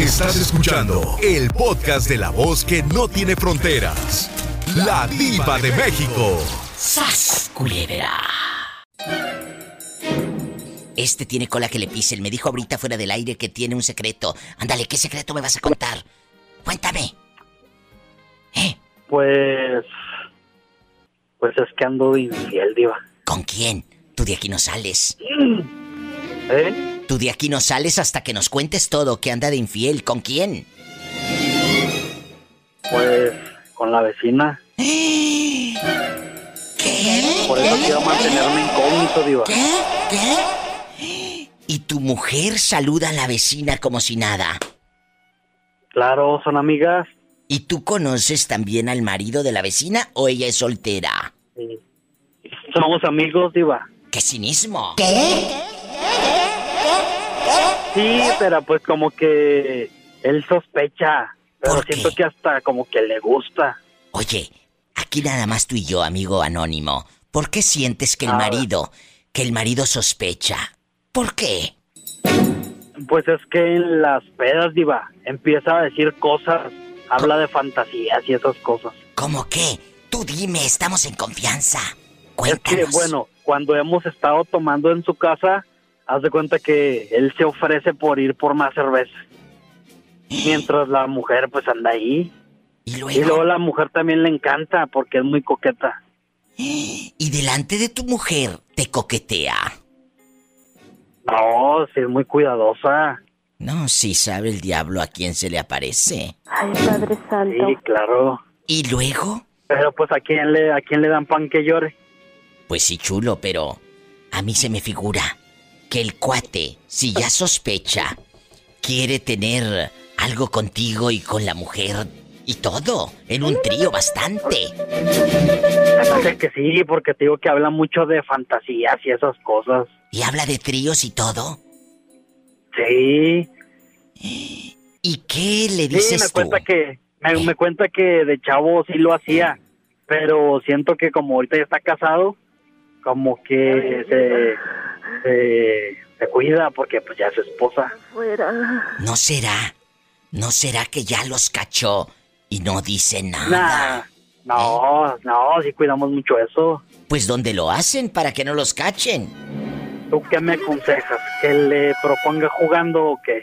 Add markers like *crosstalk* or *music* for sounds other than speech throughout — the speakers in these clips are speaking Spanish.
Estás escuchando el podcast de la voz que no tiene fronteras. La diva de México. ¡Sas, culebra! Este tiene cola que le pisen. Me dijo ahorita fuera del aire que tiene un secreto. Ándale, ¿qué secreto me vas a contar? Cuéntame. ¿Eh? Pues. Pues es que ando infiel, Diva. ¿Con quién? Tú de aquí no sales. ¿Eh? Tú de aquí no sales hasta que nos cuentes todo, que anda de infiel. ¿Con quién? Pues con la vecina. ¿Qué? Por eso quiero mantenerme incógnito, Diva. ¿Qué? ¿Qué? Y tu mujer saluda a la vecina como si nada. Claro, son amigas. ¿Y tú conoces también al marido de la vecina o ella es soltera? Sí. Somos amigos, Diva. ¡Qué cinismo! Sí, pero pues como que él sospecha. Pero ¿Por siento qué? que hasta como que le gusta. Oye, aquí nada más tú y yo, amigo anónimo. ¿Por qué sientes que el marido, que el marido sospecha? ¿Por qué? Pues es que en las pedas, Diva, empieza a decir cosas. Habla de fantasías y esas cosas. ¿Cómo qué? Tú dime, estamos en confianza. Es Cuéntanos. que, bueno, cuando hemos estado tomando en su casa, haz de cuenta que él se ofrece por ir por más cerveza. Mientras la mujer pues anda ahí. Y Y luego, luego la mujer también le encanta porque es muy coqueta. y delante de tu mujer te coquetea. No, sí es muy cuidadosa. No, sí sabe el diablo a quién se le aparece. Ay, Padre Santo. Sí, claro. ¿Y luego? Pero pues a quién le a quién le dan pan que llore. Pues sí, chulo, pero a mí se me figura que el cuate, si ya sospecha, quiere tener algo contigo y con la mujer y todo, en un trío bastante. Parece que sí, porque te digo que habla mucho de fantasías y esas cosas. Y habla de tríos y todo. Sí. ¿Y qué le Sí, dices me tú? cuenta que me, me cuenta que de chavo sí lo hacía, pero siento que como ahorita ya está casado, como que se, se, se cuida porque pues ya es su esposa. Fuera. ¿No será? ¿No será que ya los cachó y no dice nada? Nah, no, no, sí cuidamos mucho eso. Pues ¿dónde lo hacen para que no los cachen? ¿Tú qué me aconsejas? ¿Que le proponga jugando o qué?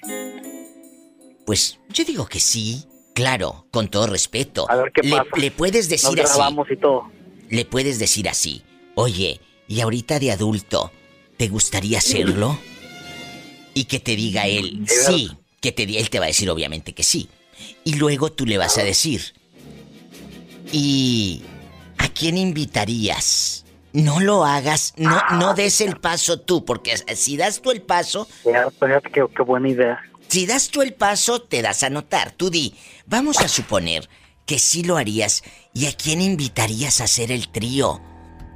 Pues yo digo que sí. Claro, con todo respeto. A ver qué le, pasa. le puedes Nos decir así. grabamos y todo. Le puedes decir así. Oye, y ahorita de adulto, ¿te gustaría hacerlo? Y que te diga él, Sí. Que te, él te va a decir obviamente que sí. Y luego tú le vas a decir. ¿Y a quién invitarías? No lo hagas, no, no des el paso tú, porque si das tú el paso, qué, qué buena idea. si das tú el paso, te das a notar. Tú di, vamos a suponer que sí lo harías y a quién invitarías a hacer el trío.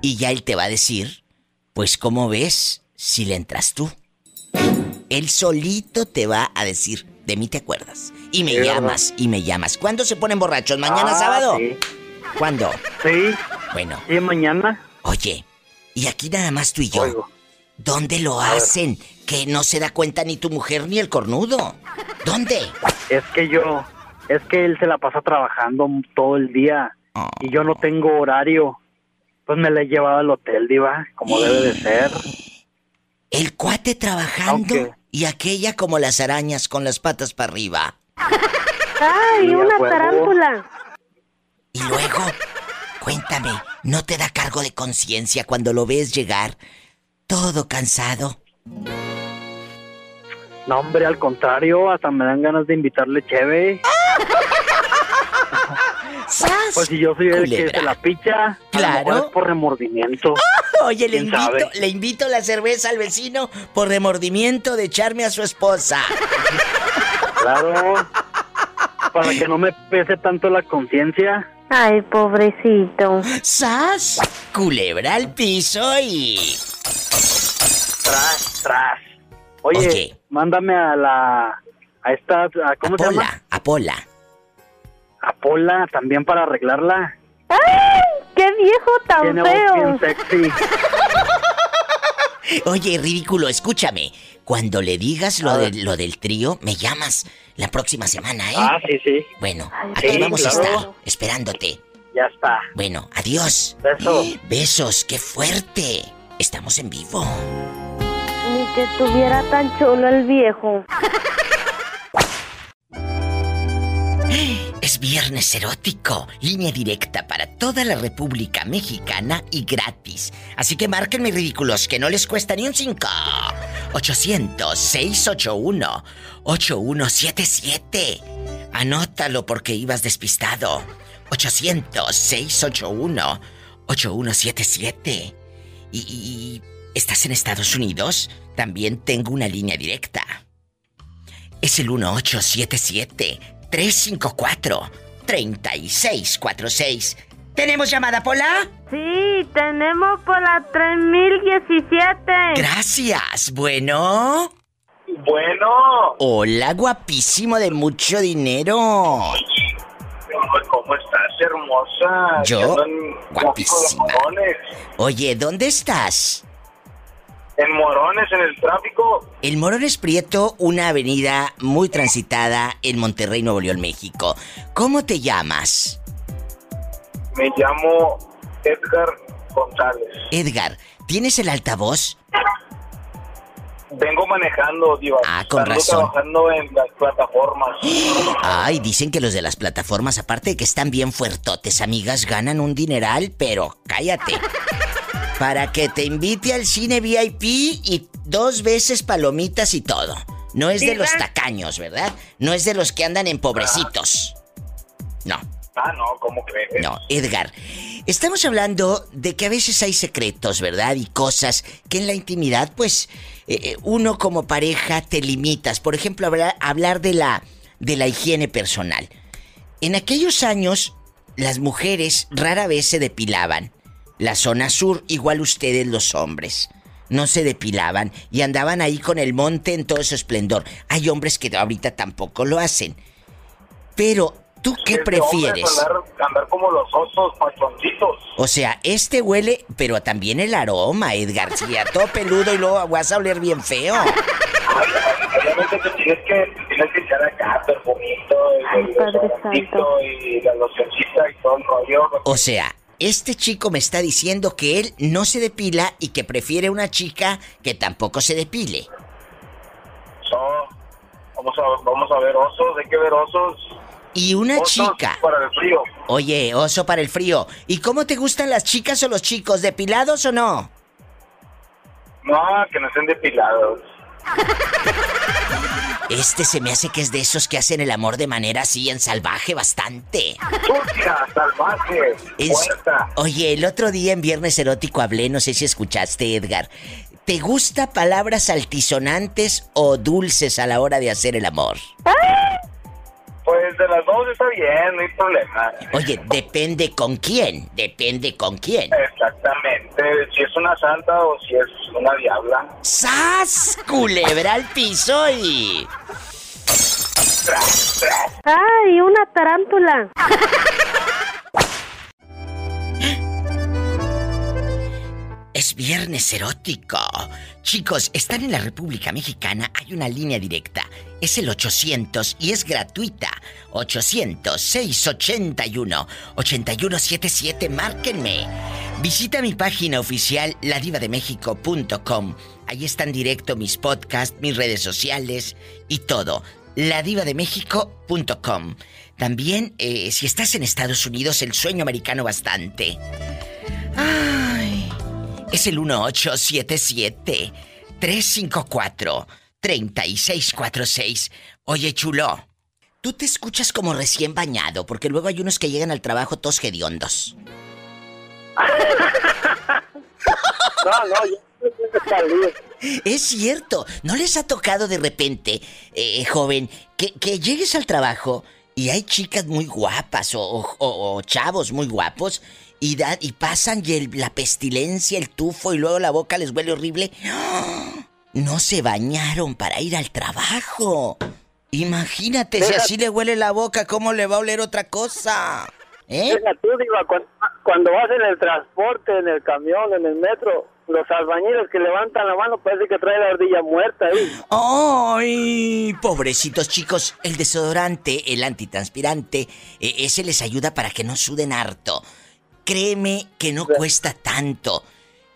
Y ya él te va a decir, pues ¿cómo ves si le entras tú? Él solito te va a decir, de mí te acuerdas. Y me Sí, ¿verdad? llamas, y me llamas. ¿Cuándo se ponen borrachos? ¿Mañana Ah, sábado? Sí, ¿Cuándo? sí, Bueno, sí, mañana. oye, y aquí nada más tú y yo. Oigo. ¿Dónde lo A ver. hacen? Que no se da cuenta ni tu mujer ni el cornudo. ¿Dónde? Es que yo, es que él se la pasa trabajando todo el día Oh. y yo no tengo horario. Pues me la he llevado al hotel, diva, como debe de ser. *gasps* El cuate trabajando y aquella como las arañas con las patas para arriba. *laughs* ¡Ay, a una tarántula! Y luego, cuéntame, ¿no te da cargo de conciencia cuando lo ves llegar todo cansado? No, hombre, al contrario, hasta me dan ganas de invitarle cheve. ¡Sas! Pues si yo soy el que Culebra. se la picha, a lo Claro. mejor es por remordimiento. *laughs* Oye, le ¿Quién invito, sabe? le invito la cerveza al vecino por remordimiento de echarme a su esposa. *laughs* Claro. Para que no me pese tanto la conciencia. Ay, pobrecito. ¡Sas! Culebra al piso y... Tras, tras. Oye, mándame a la. A esta. a- ¿Cómo se llama? Apola, Apola. A Pola también para arreglarla. ¡Ay, qué viejo tan Tiene voz bien feo! sexy. *laughs* Oye, ridículo, escúchame. Cuando le digas lo, de, lo del trío, me llamas la próxima semana, ¿eh? Ah, sí, sí. Bueno, Ay, aquí sí, vamos a estar, esperándote. Ya está. Bueno, adiós. Beso. Besos, qué fuerte. Estamos en vivo. Ni que estuviera tan chulo el viejo. *laughs* Es viernes erótico, línea directa para toda la República Mexicana y gratis. Así que márquenme ridículos que no les cuesta ni un 5. 800-681-8177. Anótalo porque ibas despistado. 800-681-8177. Y, y- ¿Estás en Estados Unidos? También tengo una línea directa. Es el 1877-354-3646. ¿Tenemos llamada, Pola? Sí, tenemos por la 3017. Gracias. Bueno. Bueno. Hola, guapísimo de mucho dinero. ¿Cómo estás, hermosa? Yo, guapísima. Oye, ¿dónde estás? En Morones, en el tráfico. El Morones Prieto, una avenida muy transitada en Monterrey, Nuevo León, México. ¿Cómo te llamas? Me llamo Edgar González. Edgar, ¿tienes el altavoz? Vengo manejando, Diva. Ah, con razón. trabajando en las plataformas. *gasps* Ay, dicen que los de las plataformas, aparte de que están bien fuertotes, amigas, ganan un dineral, pero cállate. Para que te invite al cine VIP y dos veces palomitas y todo. No es de los tacaños, ¿verdad? No es de los que andan en pobrecitos. No, Ah, no, ¿cómo crees? no, Edgar. Estamos hablando de que a veces hay secretos, ¿verdad? Y cosas que en la intimidad, pues, eh, eh, uno como pareja te limitas. Por ejemplo, hablar, hablar de la de la higiene personal. En aquellos años, las mujeres rara vez se depilaban. La zona sur, igual ustedes los hombres. No se depilaban y andaban ahí con el monte en todo su esplendor. Hay hombres que ahorita tampoco lo hacen. Pero, ¿tú qué Este prefieres? Andar, andar como los osos pachoncitos. O sea, este huele, pero también el aroma, Edgar. Si a todo peludo y luego vas a oler bien feo. Obviamente te tienes que, tienes que echar acá perfumito, Ay, y Padre desodorantito, Santo. y la locioncita y todo el rollo. O sea, este chico me está diciendo que él no se depila y que prefiere una chica que tampoco se depile. So, vamos, a, vamos a ver osos, hay que ver osos. Y una osos chica. Para el frío. Oye, oso para el frío. ¿Y cómo te gustan las chicas o los chicos? ¿Depilados o no? No, que no estén depilados. *laughs* Este se me hace que es de esos que hacen el amor de manera así en salvaje bastante. Sucia, salvaje, Es- puerta. Oye, el otro día en Viernes Erótico hablé, no sé si escuchaste, Edgar. ¿Te gusta palabras altisonantes o dulces a la hora de hacer el amor? Pues de las dos está bien, no hay problema. Oye, depende con quién, depende con quién. Exactamente, si es una santa o si es una diabla. ¡Sas! Culebra al piso y... ¡Ay, una tarántula! *laughs* Es viernes erótico. Chicos, están en la República Mexicana, hay una línea directa. Es el 800 y es gratuita. 800-681-8177, márquenme. Visita mi página oficial, ladivademexico.com. Ahí están directo mis podcasts, mis redes sociales y todo. ladivademexico.com. También, eh, si estás en Estados Unidos, el sueño americano bastante. Ay. Es el 1877-354-3646. Oye, chulo, tú te escuchas como recién bañado, porque luego hay unos que llegan al trabajo todos hediondos. No, no, yo. Es cierto, ¿no les ha tocado de repente, eh, joven, que, que llegues al trabajo y hay chicas muy guapas o- o chavos muy guapos y, da- y pasan y el- la pestilencia, el tufo y luego la boca les huele horrible? ¡Ah! No se bañaron para ir al trabajo. Imagínate, si así le huele la boca, ¿cómo le va a oler otra cosa? ¿Eh? Deja tú, Diva, cuando, cuando vas en el transporte, en el camión, en el metro, los albañiles que levantan la mano parece que trae la ardilla muerta ahí. ¡Ay! Pobrecitos chicos, el desodorante, el antitranspirante, e- ese les ayuda para que no suden harto. Créeme que no cuesta tanto.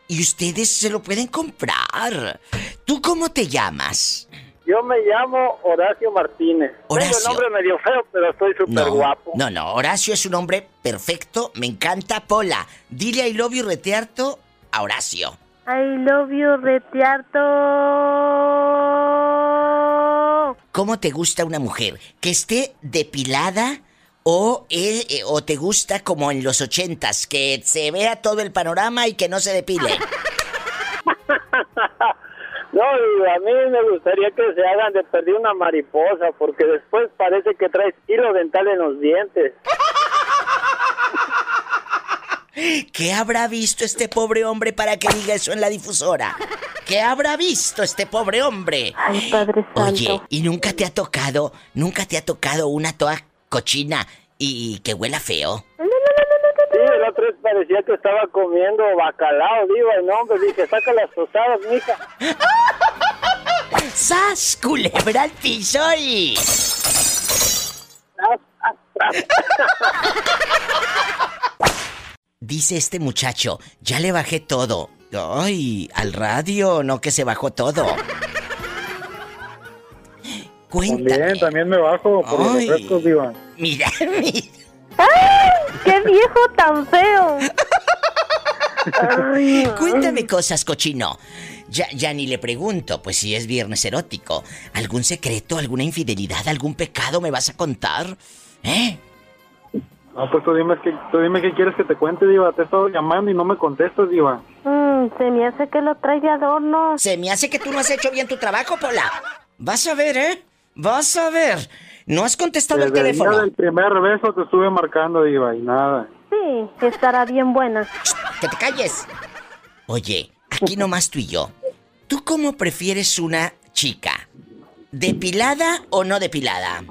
Y ustedes se lo pueden comprar. ¿Tú cómo te llamas? Yo me llamo Horacio Martínez. Horacio. Tengo el nombre medio feo, pero estoy súper No, guapo. no, no, Horacio es un hombre perfecto, me encanta. Pola, dile I love you retearto a Horacio. I love you, retiarto. ¿Cómo te gusta una mujer? ¿Que esté depilada o, eh, eh, o te gusta como en los ochentas, que se vea todo el panorama y que no se depile? *laughs* No, y a mí me gustaría que se hagan de perder una mariposa, porque después parece que traes hilo dental en los dientes. *laughs* ¿Qué habrá visto este pobre hombre para que diga eso en la difusora? ¿Qué habrá visto este pobre hombre? Ay, Padre Santo. Oye, ¿y nunca te ha tocado, nunca te ha tocado una toa cochina y que huela feo? Sí, el otro parecía que estaba comiendo bacalao, digo, y no, hombre, dije, saca las tostadas, mija. *laughs* ¡Sas! Culebra al piso y... *laughs* Dice este muchacho, ya le bajé todo. Ay, al radio, no que se bajó todo. Cuéntame. También, también me bajo por los Ay. refrescos, diva. Mira, *laughs* mira. ¡Qué viejo tan feo! Ay, Cuéntame cosas, cochino. Ya, ya ni le pregunto, pues si es viernes erótico. ¿Algún secreto, alguna infidelidad, algún pecado me vas a contar? ¿Eh? No, pues tú dime, que, tú dime qué quieres que te cuente, diva. Te he estado llamando y no me contestas, diva. mm, se me hace que lo trae de adorno. Se me hace que tú no has hecho bien tu trabajo, Pola. Vas a ver, ¿eh? Vas a ver. No has contestado el Desde el teléfono. del primer beso te estuve marcando, diva, y nada. Sí, estará bien buena. Que te calles. Oye, aquí nomás tú y yo. ¿Tú cómo prefieres una chica? ¿Depilada o no depilada?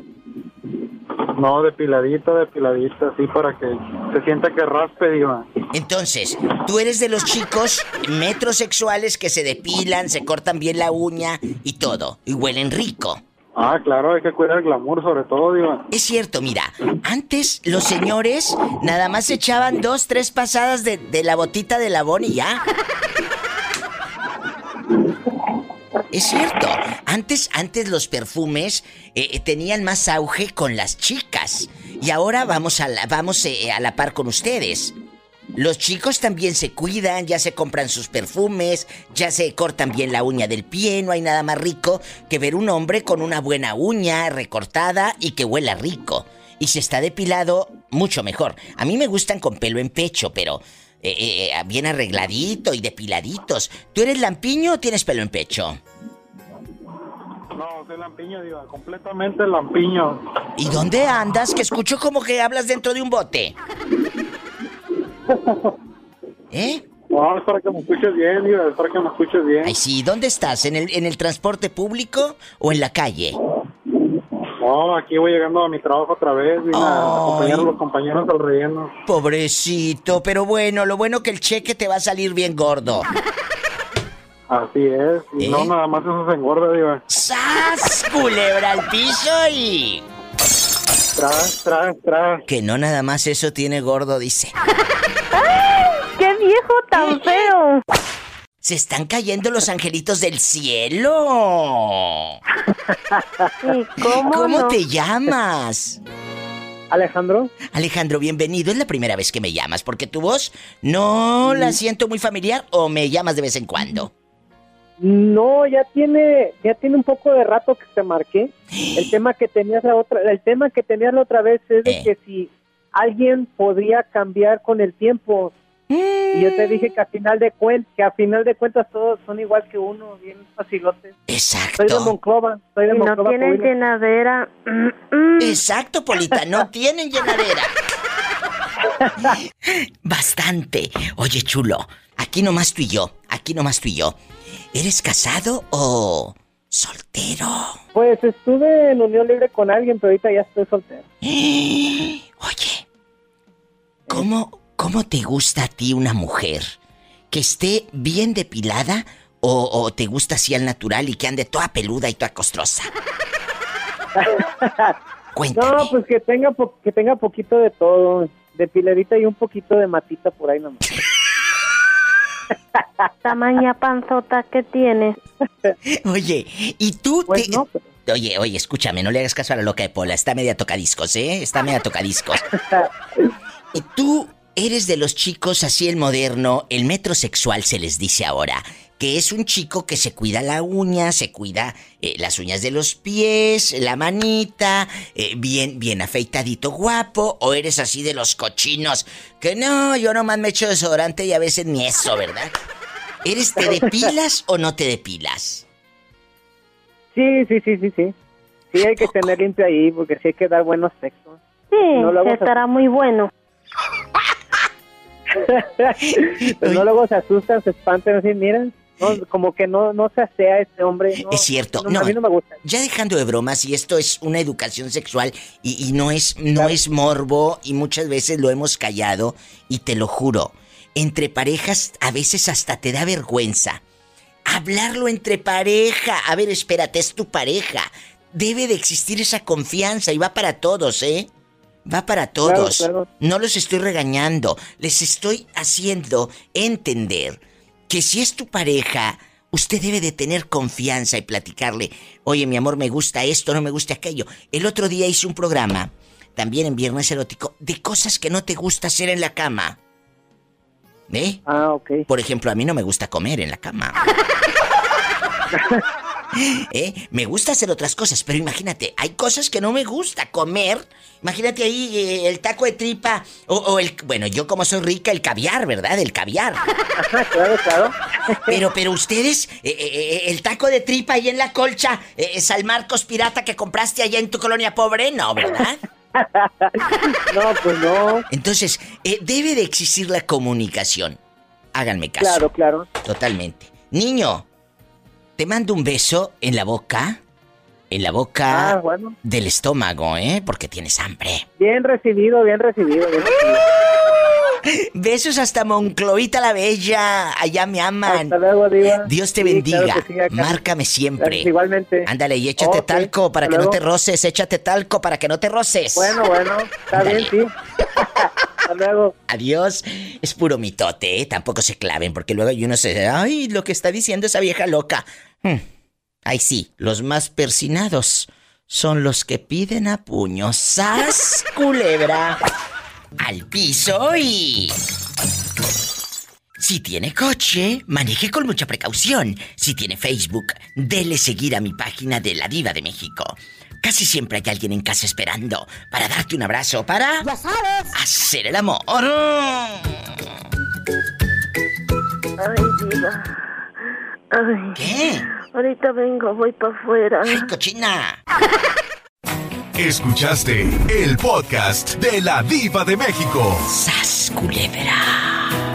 No, depiladita, depiladita, así para que se sienta que raspe, diva. Entonces, tú eres de los chicos metrosexuales que se depilan, se cortan bien la uña y todo, y huelen rico. Ah, claro, hay que cuidar el glamour sobre todo, diva. Es cierto, mira, antes los señores nada más echaban dos, tres pasadas de, de la botita de labón y ya. Es cierto, antes, antes los perfumes eh, eh, tenían más auge con las chicas y ahora vamos a la, vamos eh, a la par con ustedes. Los chicos también se cuidan, ya se compran sus perfumes, ya se cortan bien la uña del pie, no hay nada más rico que ver un hombre con una buena uña recortada y que huela rico. Y si está depilado, mucho mejor. A mí me gustan con pelo en pecho, pero eh, eh, bien arregladito y depiladitos. ¿Tú eres lampiño o tienes pelo en pecho? No, soy lampiño, diva, completamente lampiño. ¿Y dónde andas? Que escucho como que hablas dentro de un bote. ¿Eh? No, es para que me escuches bien, diva, es para que me escuches bien. Ay, sí, ¿dónde estás? ¿En el, ¿En el transporte público o en la calle? No, aquí voy llegando a mi trabajo otra vez, vine a acompañar a los compañeros al relleno. Pobrecito, pero bueno, lo bueno que el cheque te va a salir bien gordo. Así es, y ¿Eh? no nada más eso se engorda, diva. ¡Sas! Culebra al piso y... Tras, tras, tras. Que no nada más eso tiene gordo, dice. ¡Qué viejo tan feo! Se están cayendo los angelitos del cielo. ¿Y cómo, ¿Cómo no? te llamas? Alejandro, Alejandro, bienvenido. Es la primera vez que me llamas, porque tu voz no la siento muy familiar o me llamas de vez en cuando. No, ya tiene, ya tiene un poco de rato que te marqué. El tema que tenías la otra, el tema que tenías la otra vez es de Eh. que si alguien podría cambiar con el tiempo. Y yo te dije que a final de cuentas, que a final de cuentas todos son igual que uno, bien facilotes. Soy de Exacto. Monclova, soy de Si no Monclova. tienen llenadera. mm, mm. Exacto, Polita, no *laughs* tienen llenadera. Bastante. Oye, chulo, aquí nomás tú y yo, aquí nomás tú y yo. ¿Eres casado o soltero? Pues estuve en unión libre con alguien, pero ahorita ya estoy soltero. *gasps* Oye, ¿cómo, ¿cómo te gusta a ti una mujer que esté bien depilada o, o te gusta así al natural y que ande toda peluda y toda costrosa? *laughs* Cuéntame. No, pues que tenga, po- que tenga poquito de todo. De pilerita y un poquito de matita por ahí nomás. *laughs* Tamaña panzota que tienes. Oye, ¿y tú Pues te- no, pero- Oye, oye, escúchame, no le hagas caso a la loca de Pola, está media tocadiscos, ¿eh? Está media tocadiscos. ¿Y tú eres de los chicos así el moderno, el metrosexual se les dice ahora, que es un chico que se cuida la uña, se cuida eh, las uñas de los pies, la manita, eh, bien, bien afeitadito, guapo, o eres así de los cochinos, que no, yo nomás me echo desodorante y a veces ni eso, ¿verdad? ¿Eres te depilas o no te depilas? Sí, sí, sí, sí, sí. Sí hay que tener limpio ahí porque sí hay que dar buenos sexos. Sí, No lo hago estará muy bueno. *laughs* Pero no luego se asustan, se espantan, así, miren, no, como que no, no se asea este hombre. no, Es cierto, no. A mí no me gusta. Ya dejando de bromas, y esto es una educación sexual y, y no es no es morbo y muchas veces lo hemos callado y te lo juro, entre parejas a veces hasta te da vergüenza hablarlo entre pareja. A ver, espérate, es tu pareja. Debe de existir esa confianza y va para todos, ¿eh? Va para todos. claro. No los estoy regañando, les estoy haciendo entender que si es tu pareja, usted debe de tener confianza y platicarle, oye mi amor, me gusta esto, no me gusta aquello. El otro día hice un programa, también en Viernes Erótico, de cosas que no te gusta hacer en la cama. ¿Eh? Ah, ok. Por ejemplo, a mí no me gusta comer en la cama. *laughs* ¿Eh? Me gusta hacer otras cosas, pero imagínate, hay cosas que no me gusta comer. Imagínate ahí eh, el taco de tripa o, o el... Bueno, yo como soy rica, el caviar, ¿verdad? El caviar. Claro, claro. Pero, pero ustedes, eh, el taco de tripa ahí en la colcha, San Marcos Pirata que compraste allá en tu colonia pobre, no, ¿verdad? *laughs* No, pues no. Entonces, debe de existir la comunicación. Háganme caso. Claro, claro. Totalmente. Niño, te mando un beso en la boca. En la boca Ah, bueno. del estómago, ¿eh? Porque tienes hambre. Bien recibido, bien recibido, bien recibido. *laughs* Besos hasta Moncloita la Bella. Allá me aman. Hasta luego, Diva. Dios te Sí, bendiga. claro sí. Márcame siempre. Gracias, igualmente. Ándale, y échate talco para que no te roces. Échate talco para que no te roces. Bueno, bueno. Está bien, sí. *laughs* Adiós. Es puro mitote, ¿eh? Tampoco se claven, porque luego hay uno se... Ay, lo que está diciendo esa vieja loca. Hmm. Ay, sí, los más persinados son los que piden a puños. ¡Sas, culebra! Al piso y... Si tiene coche, maneje con mucha precaución. Si tiene Facebook, dele seguir a mi página de La Diva de México. Casi siempre hay alguien en casa esperando para darte un abrazo, para... Ya sabes. Hacer el amor. Ay, diva. Ay, ¿Qué? ahorita vengo, voy para afuera. ¡Ay, cochina! Escuchaste el podcast de la diva de México. ¡Sas, culebra!